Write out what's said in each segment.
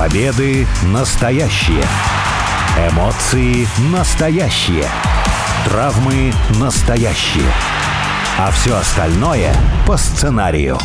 Победы настоящие. Эмоции настоящие. Травмы настоящие. А все остальное по сценарию.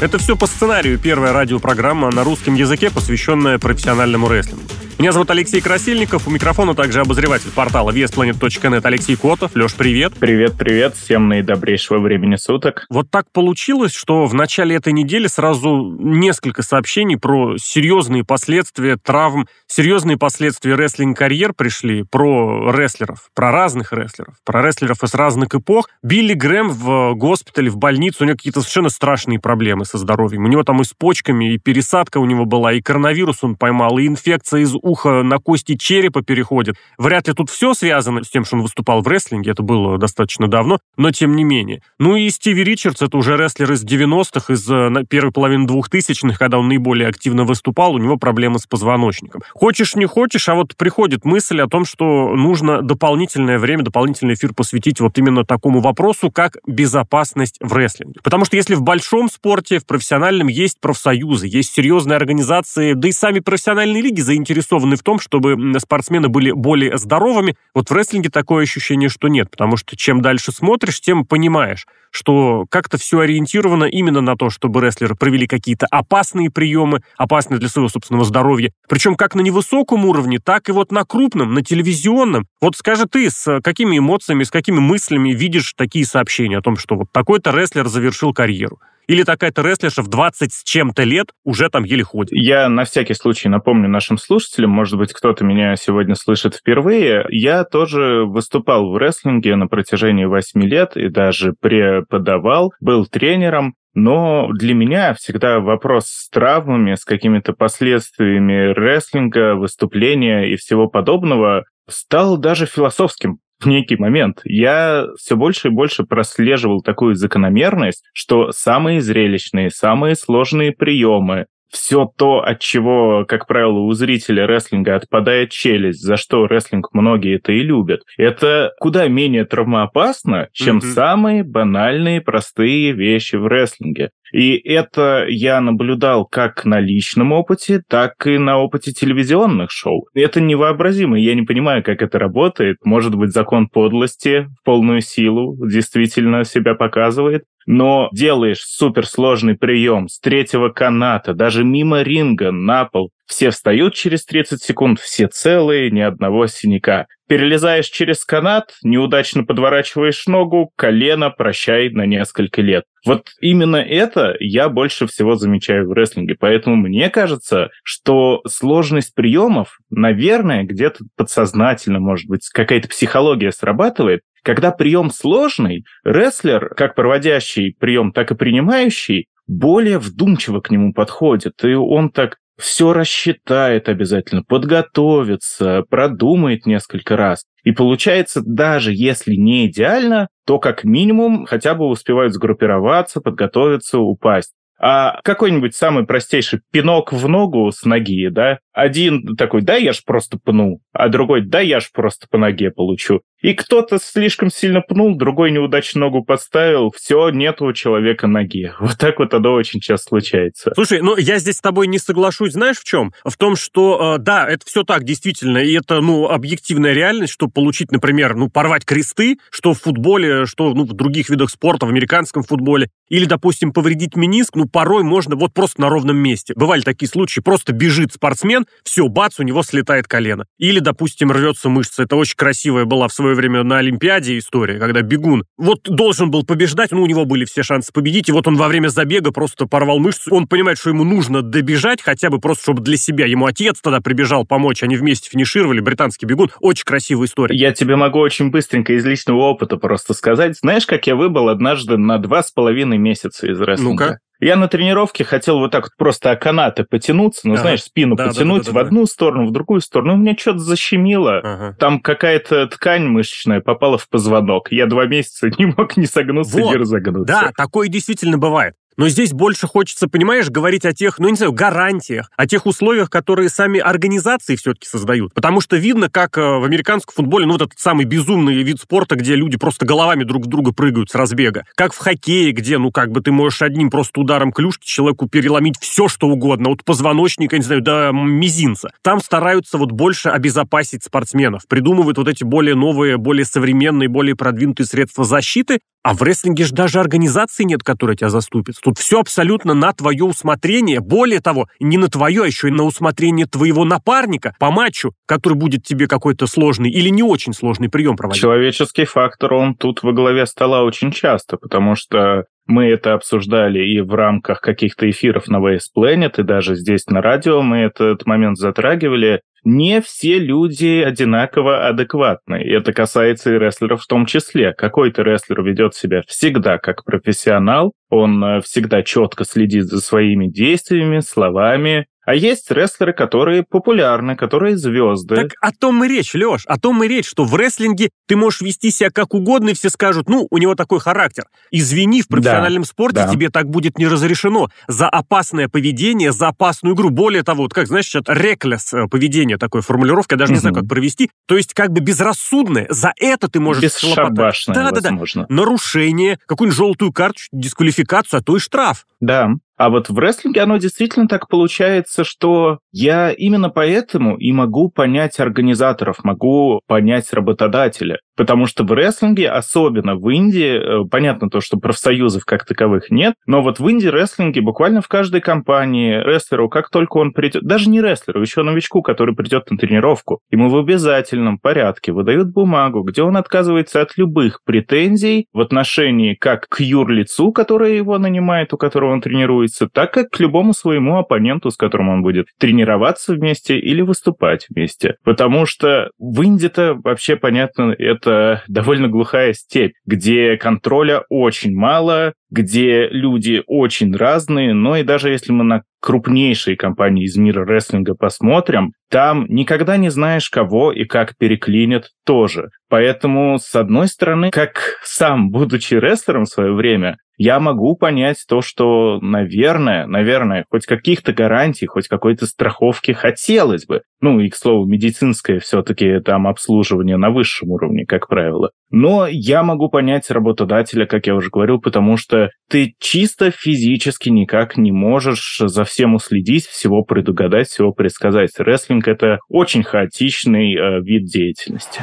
Это все по сценарию. Первая радиопрограмма на русском языке, посвященная профессиональному рестлингу. Меня зовут Алексей Красильников, у микрофона также обозреватель портала VSPlanet.net Алексей Котов. Леш, привет. Привет, привет, всем наидобрейшего времени суток. Вот так получилось, что в начале этой недели сразу несколько сообщений про серьезные последствия травм, серьезные последствия рестлинг-карьер пришли, про рестлеров, про разных рестлеров, про рестлеров из разных эпох. Билли Грэм в госпитале, в больнице, у него какие-то совершенно страшные проблемы со здоровьем. У него там и с почками, и пересадка у него была, и коронавирус он поймал, и инфекция из уха на кости черепа переходит. Вряд ли тут все связано с тем, что он выступал в рестлинге, это было достаточно давно, но тем не менее. Ну и Стиви Ричардс, это уже рестлер из 90-х, из э, первой половины 2000-х, когда он наиболее активно выступал, у него проблемы с позвоночником. Хочешь, не хочешь, а вот приходит мысль о том, что нужно дополнительное время, дополнительный эфир посвятить вот именно такому вопросу, как безопасность в рестлинге. Потому что если в большом спорте, в профессиональном есть профсоюзы, есть серьезные организации, да и сами профессиональные лиги заинтересованы заинтересованы в том, чтобы спортсмены были более здоровыми. Вот в рестлинге такое ощущение, что нет, потому что чем дальше смотришь, тем понимаешь, что как-то все ориентировано именно на то, чтобы рестлеры провели какие-то опасные приемы, опасные для своего собственного здоровья. Причем как на невысоком уровне, так и вот на крупном, на телевизионном. Вот скажи ты, с какими эмоциями, с какими мыслями видишь такие сообщения о том, что вот такой-то рестлер завершил карьеру? Или такая-то рестлерша в 20 с чем-то лет уже там еле ходит? Я на всякий случай напомню нашим слушателям, может быть, кто-то меня сегодня слышит впервые. Я тоже выступал в рестлинге на протяжении 8 лет и даже преподавал, был тренером. Но для меня всегда вопрос с травмами, с какими-то последствиями рестлинга, выступления и всего подобного стал даже философским в некий момент я все больше и больше прослеживал такую закономерность, что самые зрелищные, самые сложные приемы, все то, от чего, как правило, у зрителя рестлинга отпадает челюсть, за что рестлинг многие это и любят, это куда менее травмоопасно, чем mm-hmm. самые банальные, простые вещи в рестлинге. И это я наблюдал как на личном опыте, так и на опыте телевизионных шоу. Это невообразимо, я не понимаю, как это работает. Может быть, закон подлости в полную силу действительно себя показывает но делаешь суперсложный прием с третьего каната, даже мимо ринга, на пол, все встают через 30 секунд, все целые, ни одного синяка. Перелезаешь через канат, неудачно подворачиваешь ногу, колено прощай на несколько лет. Вот именно это я больше всего замечаю в рестлинге. Поэтому мне кажется, что сложность приемов, наверное, где-то подсознательно, может быть, какая-то психология срабатывает, когда прием сложный, рестлер, как проводящий прием, так и принимающий, более вдумчиво к нему подходит. И он так все рассчитает обязательно, подготовится, продумает несколько раз. И получается, даже если не идеально, то как минимум хотя бы успевают сгруппироваться, подготовиться, упасть. А какой-нибудь самый простейший пинок в ногу с ноги, да, один такой, да, я ж просто пну, а другой, да, я ж просто по ноге получу. И кто-то слишком сильно пнул, другой неудачно ногу подставил, все, нет у человека ноги. Вот так вот оно очень часто случается. Слушай, ну я здесь с тобой не соглашусь, знаешь в чем? В том, что, э, да, это все так, действительно, и это, ну, объективная реальность, что получить, например, ну, порвать кресты, что в футболе, что, ну, в других видах спорта, в американском футболе, или, допустим, повредить мениск, ну, порой можно вот просто на ровном месте. Бывали такие случаи, просто бежит спортсмен, все, бац, у него слетает колено. Или, допустим, рвется мышца. Это очень красивая была в свое время на Олимпиаде история, когда бегун вот должен был побеждать, ну, у него были все шансы победить, и вот он во время забега просто порвал мышцу. Он понимает, что ему нужно добежать, хотя бы просто, чтобы для себя. Ему отец тогда прибежал помочь, они вместе финишировали, британский бегун. Очень красивая история. Я тебе могу очень быстренько из личного опыта просто сказать. Знаешь, как я выбыл однажды на два с половиной месяца из рестлинга? Ну-ка. Я на тренировке хотел вот так вот просто о канаты потянуться, ну, ага. знаешь, спину да, потянуть да, да, да, в одну сторону, в другую сторону. У меня что-то защемило. Ага. Там какая-то ткань мышечная попала в позвонок. Я два месяца не мог ни согнуться, вот. ни разогнуться. Да, такое действительно бывает. Но здесь больше хочется, понимаешь, говорить о тех, ну, не знаю, гарантиях, о тех условиях, которые сами организации все-таки создают. Потому что видно, как э, в американском футболе, ну, вот этот самый безумный вид спорта, где люди просто головами друг в друга прыгают с разбега. Как в хоккее, где, ну, как бы ты можешь одним просто ударом клюшки человеку переломить все, что угодно, от позвоночника, не знаю, до мизинца. Там стараются вот больше обезопасить спортсменов, придумывают вот эти более новые, более современные, более продвинутые средства защиты, а в рестлинге же даже организации нет, которая тебя заступит. Тут все абсолютно на твое усмотрение. Более того, не на твое, а еще и на усмотрение твоего напарника по матчу, который будет тебе какой-то сложный или не очень сложный прием проводить. Человеческий фактор, он тут во главе стола очень часто, потому что мы это обсуждали и в рамках каких-то эфиров на Waze Planet, и даже здесь на радио мы этот момент затрагивали не все люди одинаково адекватны. И это касается и рестлеров в том числе. Какой-то рестлер ведет себя всегда как профессионал, он э, всегда четко следит за своими действиями, словами, а есть рестлеры, которые популярны, которые звезды. Так о том и речь, Леш, о том и речь, что в рестлинге ты можешь вести себя как угодно, и все скажут, ну, у него такой характер. Извини, в профессиональном да, спорте да. тебе так будет не разрешено. За опасное поведение, за опасную игру. Более того, вот как, знаешь, сейчас реклес э, поведение, такой формулировка, я даже угу. не знаю, как провести. То есть как бы безрассудное. За это ты можешь... Бесшабашное, да, да, да. Нарушение, какую-нибудь желтую карточку, дисквалификацию, а то и штраф. Да, а вот в рестлинге оно действительно так получается, что я именно поэтому и могу понять организаторов, могу понять работодателя. Потому что в рестлинге, особенно в Индии, э, понятно то, что профсоюзов как таковых нет, но вот в Индии рестлинге буквально в каждой компании рестлеру, как только он придет, даже не рестлеру, еще новичку, который придет на тренировку, ему в обязательном порядке выдают бумагу, где он отказывается от любых претензий в отношении как к юрлицу, которое его нанимает, у которого он тренируется, так и к любому своему оппоненту, с которым он будет тренироваться вместе или выступать вместе. Потому что в Индии-то вообще понятно, это довольно глухая степь, где контроля очень мало, где люди очень разные, но и даже если мы на крупнейшие компании из мира рестлинга посмотрим, там никогда не знаешь, кого и как переклинят тоже. Поэтому, с одной стороны, как сам, будучи рестлером в свое время, я могу понять то, что, наверное, наверное, хоть каких-то гарантий, хоть какой-то страховки хотелось бы. Ну и, к слову, медицинское все-таки там обслуживание на высшем уровне, как правило. Но я могу понять работодателя, как я уже говорил, потому что ты чисто физически никак не можешь за всем уследить, всего предугадать, всего предсказать. Рестлинг — это очень хаотичный э, вид деятельности.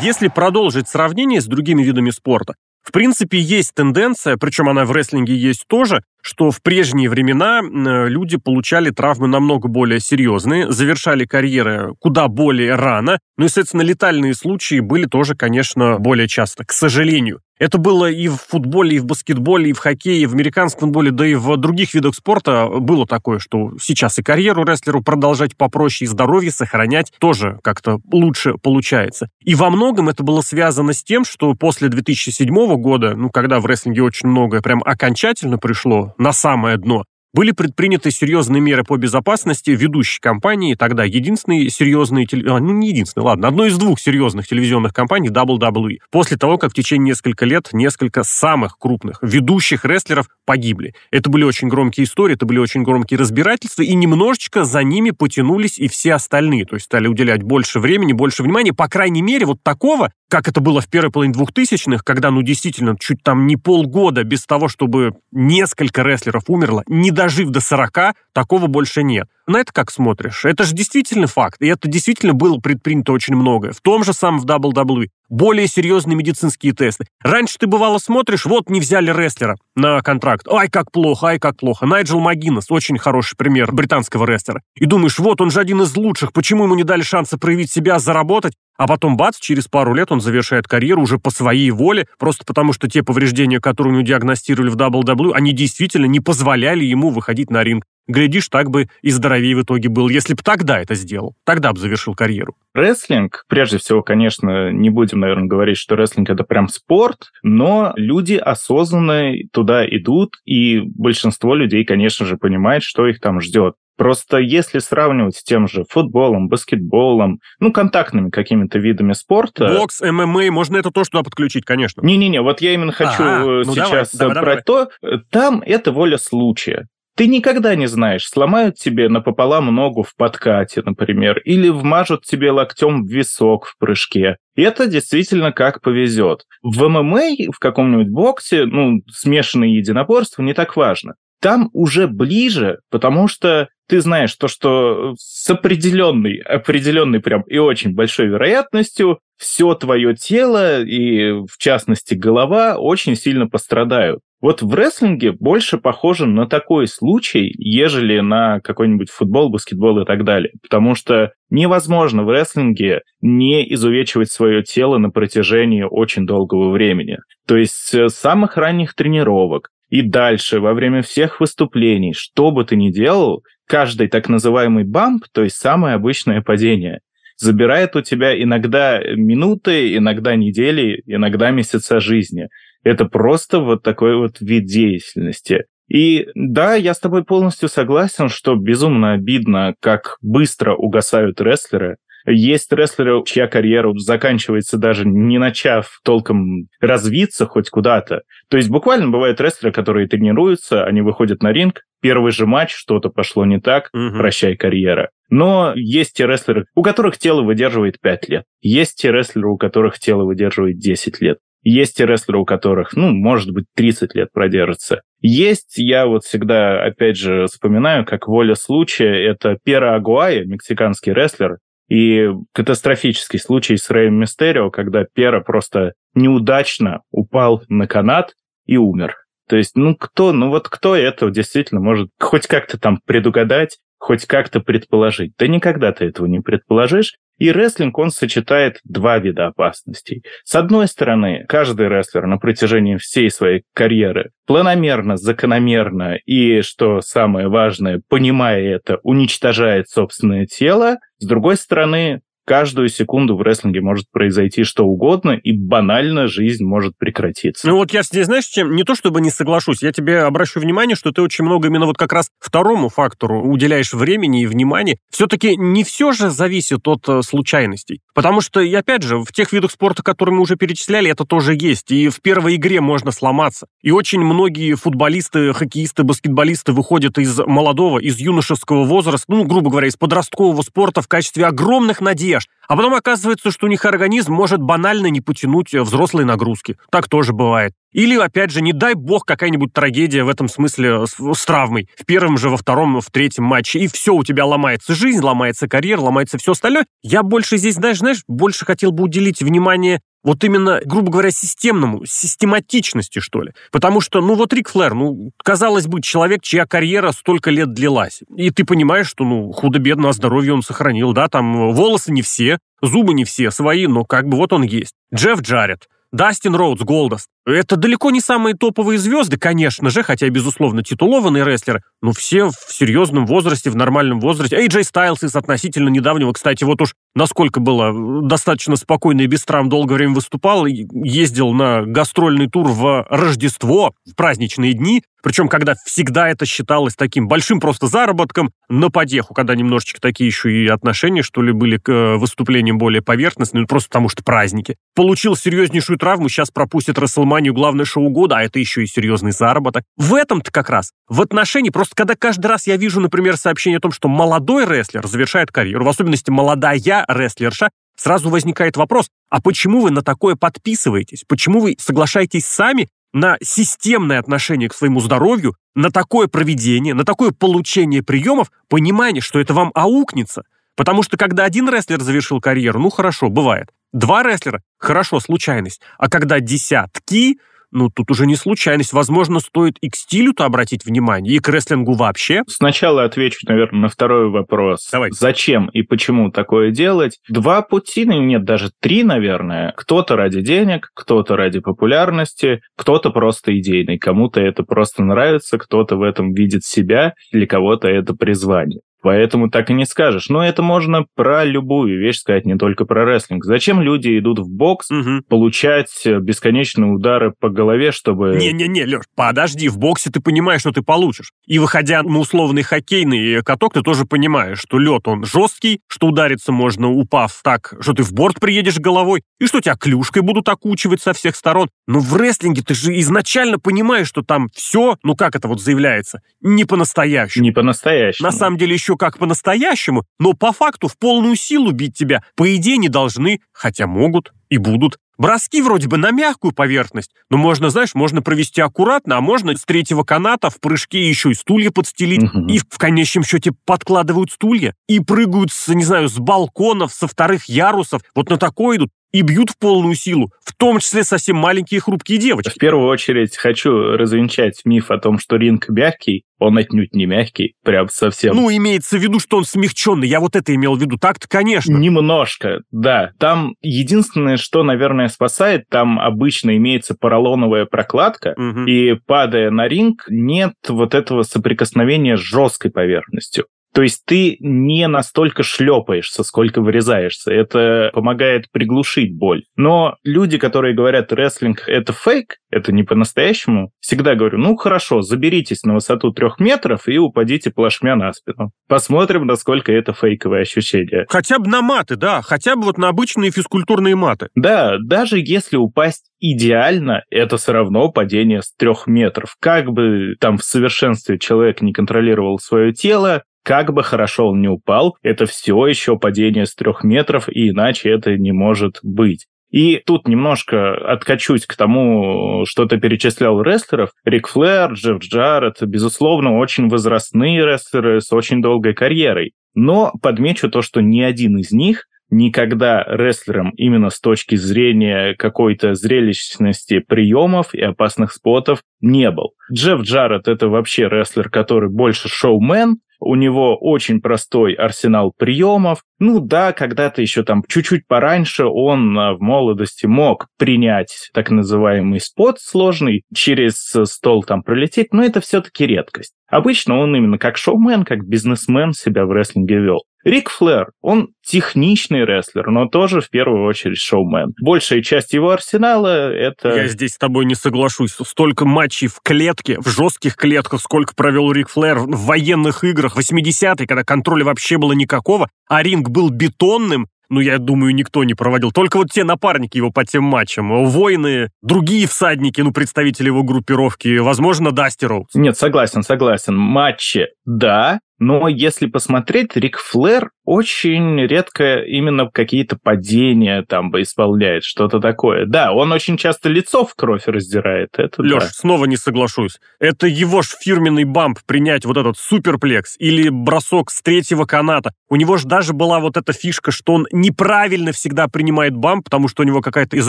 Если продолжить сравнение с другими видами спорта, в принципе, есть тенденция, причем она в рестлинге есть тоже, что в прежние времена люди получали травмы намного более серьезные, завершали карьеры куда более рано, ну и, соответственно, летальные случаи были тоже, конечно, более часто, к сожалению. Это было и в футболе, и в баскетболе, и в хоккее, и в американском футболе, да и в других видах спорта было такое, что сейчас и карьеру рестлеру продолжать попроще, и здоровье сохранять тоже как-то лучше получается. И во многом это было связано с тем, что после 2007 года, ну, когда в рестлинге очень многое прям окончательно пришло на самое дно, были предприняты серьезные меры по безопасности ведущей компании, тогда единственной серьезной, а, ну не единственной, ладно, одной из двух серьезных телевизионных компаний WWE. После того, как в течение нескольких лет несколько самых крупных ведущих рестлеров погибли. Это были очень громкие истории, это были очень громкие разбирательства, и немножечко за ними потянулись и все остальные, то есть стали уделять больше времени, больше внимания, по крайней мере, вот такого как это было в первой половине двухтысячных, когда, ну, действительно, чуть там не полгода без того, чтобы несколько рестлеров умерло, не дожив до 40, такого больше нет. На это как смотришь? Это же действительно факт, и это действительно было предпринято очень многое. В том же самом в WWE. Более серьезные медицинские тесты. Раньше ты, бывало, смотришь, вот не взяли рестлера на контракт. Ай, как плохо, ай, как плохо. Найджел Магинес, очень хороший пример британского рестлера. И думаешь, вот он же один из лучших, почему ему не дали шанса проявить себя, заработать? А потом, бац, через пару лет он завершает карьеру уже по своей воле, просто потому что те повреждения, которые у него диагностировали в WWE, они действительно не позволяли ему выходить на ринг. Глядишь, так бы и здоровее в итоге был, если бы тогда это сделал. Тогда бы завершил карьеру. Рестлинг, прежде всего, конечно, не будем, наверное, говорить, что рестлинг это прям спорт, но люди осознанно туда идут, и большинство людей, конечно же, понимает, что их там ждет. Просто если сравнивать с тем же футболом, баскетболом, ну, контактными какими-то видами спорта... Бокс, ММА, можно это тоже туда подключить, конечно. Не-не-не, вот я именно хочу а, ну сейчас давай, давай, про давай. то, там это воля случая. Ты никогда не знаешь, сломают тебе напополам ногу в подкате, например, или вмажут тебе локтем в висок в прыжке. И это действительно как повезет. В ММА, в каком-нибудь боксе, ну, смешанные единоборства не так важно. Там уже ближе, потому что ты знаешь то, что с определенной, определенной прям и очень большой вероятностью все твое тело и, в частности, голова очень сильно пострадают. Вот в рестлинге больше похоже на такой случай, ежели на какой-нибудь футбол, баскетбол и так далее. Потому что невозможно в рестлинге не изувечивать свое тело на протяжении очень долгого времени. То есть с самых ранних тренировок и дальше, во время всех выступлений, что бы ты ни делал, каждый так называемый бамп, то есть самое обычное падение, забирает у тебя иногда минуты, иногда недели, иногда месяца жизни. Это просто вот такой вот вид деятельности. И да, я с тобой полностью согласен, что безумно обидно, как быстро угасают рестлеры. Есть рестлеры, чья карьера заканчивается даже не начав толком развиться хоть куда-то. То есть буквально бывают рестлеры, которые тренируются, они выходят на ринг, первый же матч, что-то пошло не так, угу. прощай карьера. Но есть те рестлеры, у которых тело выдерживает 5 лет. Есть те рестлеры, у которых тело выдерживает 10 лет. Есть те рестлеры, у которых, ну, может быть, 30 лет продержится. Есть, я вот всегда, опять же, вспоминаю, как воля случая, это Пера Агуая, мексиканский рестлер, и катастрофический случай с Рэем Мистерио, когда Пера просто неудачно упал на канат и умер. То есть, ну кто, ну вот кто это действительно может хоть как-то там предугадать, хоть как-то предположить? Да никогда ты этого не предположишь. И рестлинг, он сочетает два вида опасностей. С одной стороны, каждый рестлер на протяжении всей своей карьеры планомерно, закономерно и, что самое важное, понимая это, уничтожает собственное тело. С другой стороны, каждую секунду в рестлинге может произойти что угодно, и банально жизнь может прекратиться. Ну вот я здесь, знаешь, чем не то чтобы не соглашусь, я тебе обращу внимание, что ты очень много именно вот как раз второму фактору уделяешь времени и внимания. Все-таки не все же зависит от э, случайностей. Потому что, и опять же, в тех видах спорта, которые мы уже перечисляли, это тоже есть. И в первой игре можно сломаться. И очень многие футболисты, хоккеисты, баскетболисты выходят из молодого, из юношеского возраста, ну, грубо говоря, из подросткового спорта в качестве огромных надежд ешь. А потом оказывается, что у них организм может банально не потянуть э, взрослые нагрузки. Так тоже бывает. Или, опять же, не дай бог, какая-нибудь трагедия в этом смысле с, с травмой. В первом же, во втором, в третьем матче. И все, у тебя ломается жизнь, ломается карьера, ломается все остальное. Я больше здесь, знаешь, знаешь, больше хотел бы уделить внимание вот именно, грубо говоря, системному, систематичности, что ли. Потому что, ну вот Рик Флэр, ну, казалось бы, человек, чья карьера столько лет длилась. И ты понимаешь, что, ну, худо-бедно, а здоровье он сохранил, да, там волосы не все, зубы не все свои, но как бы вот он есть. Джефф Джаред, Дастин Роудс, Голдост. Это далеко не самые топовые звезды, конечно же, хотя, безусловно, титулованные рестлеры, но все в серьезном возрасте, в нормальном возрасте. Джей Стайлс из относительно недавнего, кстати, вот уж насколько было достаточно спокойно и без травм долгое время выступал, ездил на гастрольный тур в Рождество, в праздничные дни, причем, когда всегда это считалось таким большим просто заработком на подеху, когда немножечко такие еще и отношения, что ли, были к э, выступлениям более поверхностными, ну, просто потому что праздники. Получил серьезнейшую травму, сейчас пропустит Расселманию, главное шоу года, а это еще и серьезный заработок. В этом-то как раз, в отношении, просто когда каждый раз я вижу, например, сообщение о том, что молодой рестлер завершает карьеру, в особенности молодая рестлерша, сразу возникает вопрос, а почему вы на такое подписываетесь? Почему вы соглашаетесь сами на системное отношение к своему здоровью, на такое проведение, на такое получение приемов, понимание, что это вам аукнется. Потому что когда один рестлер завершил карьеру, ну хорошо, бывает. Два рестлера, хорошо, случайность. А когда десятки, ну, тут уже не случайность. Возможно, стоит и к стилю-то обратить внимание, и к рестлингу вообще. Сначала отвечу, наверное, на второй вопрос. Давай. Зачем и почему такое делать? Два пути, ну, нет, даже три, наверное. Кто-то ради денег, кто-то ради популярности, кто-то просто идейный. Кому-то это просто нравится, кто-то в этом видит себя, для кого-то это призвание. Поэтому так и не скажешь. Но это можно про любую вещь сказать, не только про рестлинг. Зачем люди идут в бокс угу. получать бесконечные удары по голове, чтобы... Не-не-не, Леш, подожди, в боксе ты понимаешь, что ты получишь. И выходя на условный хоккейный каток, ты тоже понимаешь, что лед он жесткий, что удариться можно, упав так, что ты в борт приедешь головой, и что тебя клюшкой будут окучивать со всех сторон. Но в рестлинге ты же изначально понимаешь, что там все, ну как это вот заявляется, не по-настоящему. Не по-настоящему. На самом деле еще как по-настоящему, но по факту в полную силу бить тебя, по идее, не должны, хотя могут и будут. Броски вроде бы на мягкую поверхность, но можно, знаешь, можно провести аккуратно, а можно с третьего каната в прыжке еще и стулья подстелить. Угу. И в конечном счете подкладывают стулья и прыгают, с, не знаю, с балконов, со вторых ярусов. Вот на такое идут и бьют в полную силу, в том числе совсем маленькие хрупкие девочки. В первую очередь хочу развенчать миф о том, что ринг мягкий. Он отнюдь не мягкий, прям совсем. Ну, имеется в виду, что он смягченный. Я вот это имел в виду. Так-то, конечно. Немножко, да. Там единственное, что, наверное, спасает, там обычно имеется поролоновая прокладка, угу. и падая на ринг, нет вот этого соприкосновения с жесткой поверхностью. То есть ты не настолько шлепаешься, сколько вырезаешься. Это помогает приглушить боль. Но люди, которые говорят, рестлинг — это фейк, это не по-настоящему, всегда говорю, ну хорошо, заберитесь на высоту трех метров и упадите плашмя на спину. Посмотрим, насколько это фейковое ощущение. Хотя бы на маты, да, хотя бы вот на обычные физкультурные маты. Да, даже если упасть идеально, это все равно падение с трех метров. Как бы там в совершенстве человек не контролировал свое тело, как бы хорошо он не упал, это все еще падение с трех метров, и иначе это не может быть. И тут немножко откачусь к тому, что ты перечислял рестлеров. Рик Флэр, Джефф Джаред, безусловно, очень возрастные рестлеры с очень долгой карьерой. Но подмечу то, что ни один из них никогда рестлером именно с точки зрения какой-то зрелищности приемов и опасных спотов не был. Джефф Джаред — это вообще рестлер, который больше шоумен, у него очень простой арсенал приемов. Ну да, когда-то еще там чуть-чуть пораньше он а, в молодости мог принять так называемый спот сложный, через стол там пролететь, но это все-таки редкость. Обычно он именно как шоумен, как бизнесмен себя в рестлинге вел. Рик Флэр, он техничный рестлер, но тоже в первую очередь шоумен. Большая часть его арсенала — это... Я здесь с тобой не соглашусь. Столько матчей в клетке, в жестких клетках, сколько провел Рик Флэр в военных играх 80-е, когда контроля вообще было никакого, а ринг был бетонным, ну, я думаю, никто не проводил. Только вот те напарники его по тем матчам. Воины, другие всадники, ну, представители его группировки, возможно, Дасти Роуз. Нет, согласен, согласен. Матчи, да, но если посмотреть, Рик Флэр очень редко именно какие-то падения там бы исполняет, что-то такое. Да, он очень часто лицо в кровь раздирает. Это Леш, да. снова не соглашусь. Это его ж фирменный бамп принять вот этот суперплекс или бросок с третьего каната. У него же даже была вот эта фишка, что он неправильно всегда принимает бамп, потому что у него какая-то из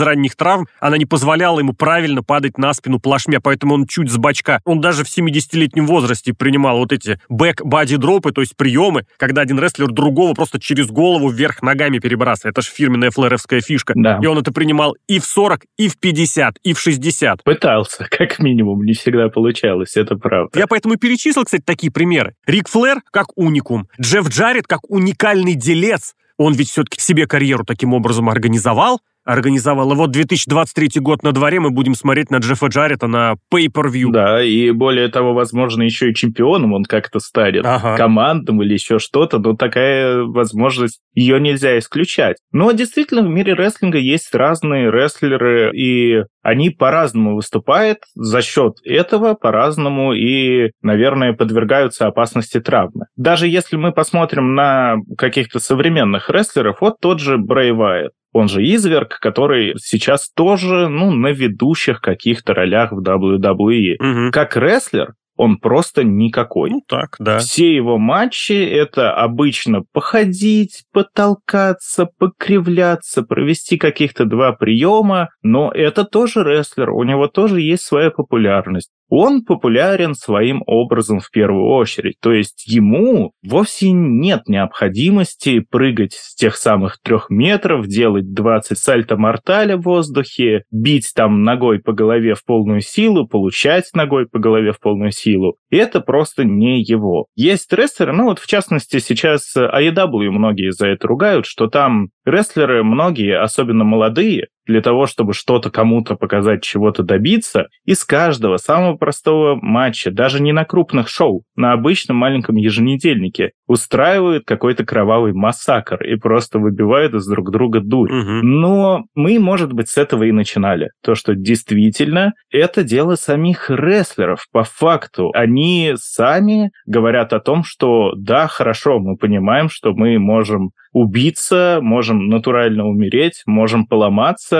ранних травм, она не позволяла ему правильно падать на спину плашмя, поэтому он чуть с бачка. Он даже в 70-летнем возрасте принимал вот эти бэк-бади дропы, то есть приемы, когда один рестлер другого просто через голову вверх ногами перебрасывает. Это же фирменная флэровская фишка. Да. И он это принимал и в 40, и в 50, и в 60. Пытался, как минимум, не всегда получалось, это правда. Я поэтому перечислил, кстати, такие примеры. Рик Флэр как уникум, Джефф Джаред как уникальный делец, он ведь все-таки себе карьеру таким образом организовал, организовал. И вот 2023 год на дворе, мы будем смотреть на Джеффа Джарета на Pay-Per-View. Да, и более того, возможно, еще и чемпионом он как-то станет, ага. командным или еще что-то, но такая возможность, ее нельзя исключать. Но действительно, в мире рестлинга есть разные рестлеры, и они по-разному выступают, за счет этого по-разному и, наверное, подвергаются опасности травмы. Даже если мы посмотрим на каких-то современных рестлеров, вот тот же Вайт, он же Изверг, который сейчас тоже, ну, на ведущих каких-то ролях в WWE. Угу. Как рестлер, он просто никакой. Ну так, да. Все его матчи это обычно походить, потолкаться, покривляться, провести каких-то два приема, но это тоже рестлер, у него тоже есть своя популярность он популярен своим образом в первую очередь. То есть ему вовсе нет необходимости прыгать с тех самых трех метров, делать 20 сальто-морталя в воздухе, бить там ногой по голове в полную силу, получать ногой по голове в полную силу силу. И это просто не его. Есть рестлеры, ну вот в частности сейчас AEW многие за это ругают, что там рестлеры многие, особенно молодые, для того, чтобы что-то кому-то показать, чего-то добиться, из каждого самого простого матча, даже не на крупных шоу, на обычном маленьком еженедельнике, устраивают какой-то кровавый массакр и просто выбивают из друг друга дурь. Угу. Но мы, может быть, с этого и начинали. То, что действительно это дело самих рестлеров. По факту они сами говорят о том, что да, хорошо, мы понимаем, что мы можем убиться, можем натурально умереть, можем поломаться,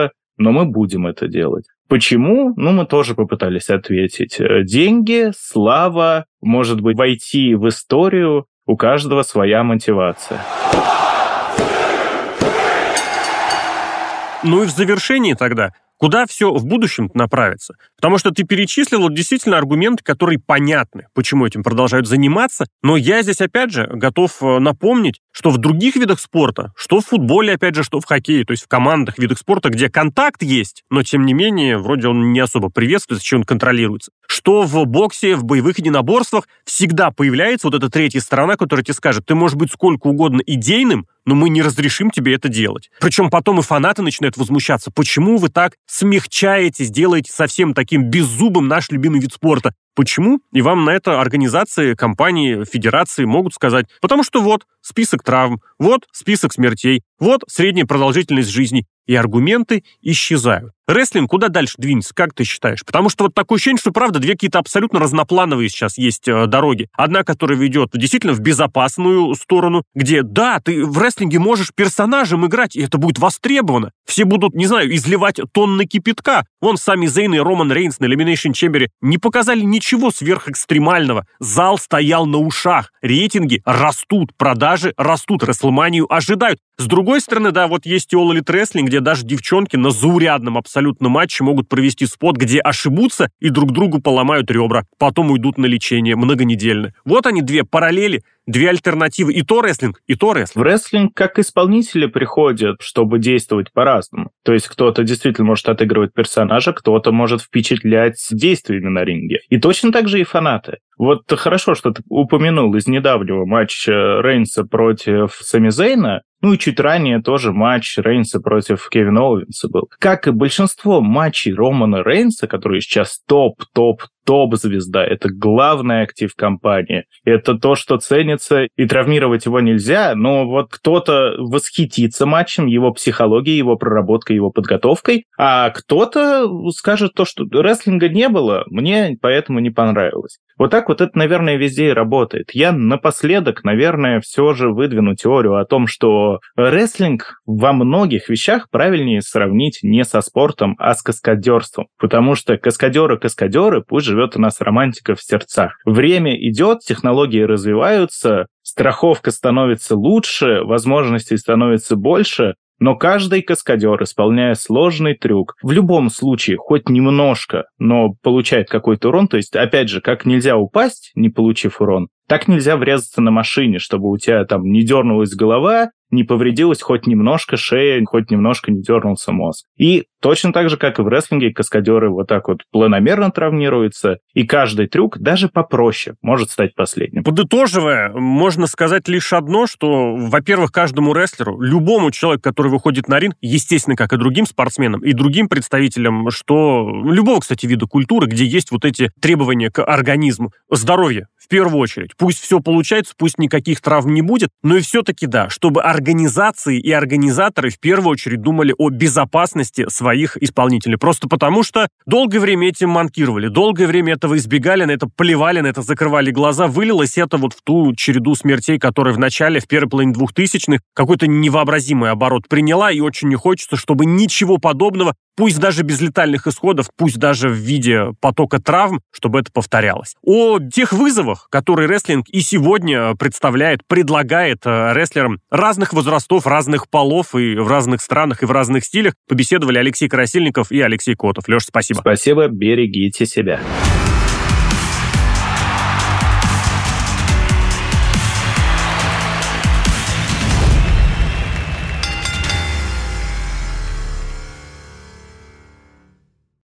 но мы будем это делать. Почему? Ну, мы тоже попытались ответить. Деньги, слава, может быть, войти в историю, у каждого своя мотивация. Ну и в завершении тогда, куда все в будущем направится? Потому что ты перечислил действительно аргументы, которые понятны, почему этим продолжают заниматься. Но я здесь, опять же, готов э, напомнить, что в других видах спорта, что в футболе, опять же, что в хоккее, то есть в командах, видах спорта, где контакт есть, но тем не менее, вроде он не особо приветствуется, чем он контролируется, что в боксе, в боевых единоборствах всегда появляется вот эта третья сторона, которая тебе скажет, ты можешь быть сколько угодно идейным, но мы не разрешим тебе это делать. Причем потом и фанаты начинают возмущаться. Почему вы так смягчаете, сделаете совсем таким беззубым наш любимый вид спорта. Почему? И вам на это организации, компании, федерации могут сказать. Потому что вот список травм, вот список смертей, вот средняя продолжительность жизни. И аргументы исчезают. Рестлинг куда дальше двинется, как ты считаешь? Потому что вот такое ощущение, что, правда, две какие-то абсолютно разноплановые сейчас есть э, дороги. Одна, которая ведет действительно в безопасную сторону, где, да, ты в рестлинге можешь персонажем играть, и это будет востребовано. Все будут, не знаю, изливать тонны кипятка. Вон сами Зейн и Роман Рейнс на Elimination Chamber не показали ничего сверхэкстремального. Зал стоял на ушах. Рейтинги растут, продажи растут, Рестлманию ожидают. С другой стороны, да, вот есть и All Elite Wrestling, где даже девчонки на заурядном абсолютно матче могут провести спот, где ошибутся и друг другу поломают ребра, потом уйдут на лечение многонедельно. Вот они две параллели, две альтернативы. И то рестлинг, и то рестлинг. В рестлинг как исполнители приходят, чтобы действовать по-разному. То есть кто-то действительно может отыгрывать персонажа, кто-то может впечатлять действиями на ринге. И точно так же и фанаты. Вот хорошо, что ты упомянул из недавнего матча Рейнса против Сами Зейна. Ну и чуть ранее тоже матч Рейнса против Кевина Оуэнса был. Как и большинство матчей Романа Рейнса, которые сейчас топ-топ топ-звезда, это главный актив компании. Это то, что ценится, и травмировать его нельзя, но вот кто-то восхитится матчем, его психологией, его проработкой, его подготовкой, а кто-то скажет то, что рестлинга не было, мне поэтому не понравилось. Вот так вот это, наверное, везде и работает. Я напоследок, наверное, все же выдвину теорию о том, что рестлинг во многих вещах правильнее сравнить не со спортом, а с каскадерством. Потому что каскадеры-каскадеры, пусть живет у нас романтика в сердцах. Время идет, технологии развиваются, страховка становится лучше, возможностей становится больше, но каждый каскадер, исполняя сложный трюк, в любом случае хоть немножко, но получает какой-то урон, то есть, опять же, как нельзя упасть, не получив урон, так нельзя врезаться на машине, чтобы у тебя там не дернулась голова, не повредилась хоть немножко шея, хоть немножко не дернулся мозг. И точно так же, как и в рестлинге, каскадеры вот так вот планомерно травмируются, и каждый трюк, даже попроще, может стать последним. Подытоживая, можно сказать лишь одно, что, во-первых, каждому рестлеру, любому человеку, который выходит на ринг, естественно, как и другим спортсменам, и другим представителям, что любого, кстати, вида культуры, где есть вот эти требования к организму, здоровье в первую очередь. Пусть все получается, пусть никаких травм не будет, но и все-таки да, чтобы организации и организаторы в первую очередь думали о безопасности своих исполнителей. Просто потому что долгое время этим манкировали, долгое время этого избегали, на это плевали, на это закрывали глаза. Вылилось это вот в ту череду смертей, которая в начале, в первой половине двухтысячных, какой-то невообразимый оборот приняла, и очень не хочется, чтобы ничего подобного пусть даже без летальных исходов, пусть даже в виде потока травм, чтобы это повторялось. О тех вызовах, которые рестлинг и сегодня представляет, предлагает э, рестлерам разных возрастов, разных полов и в разных странах и в разных стилях, побеседовали Алексей Красильников и Алексей Котов. Леша, спасибо. Спасибо, берегите себя.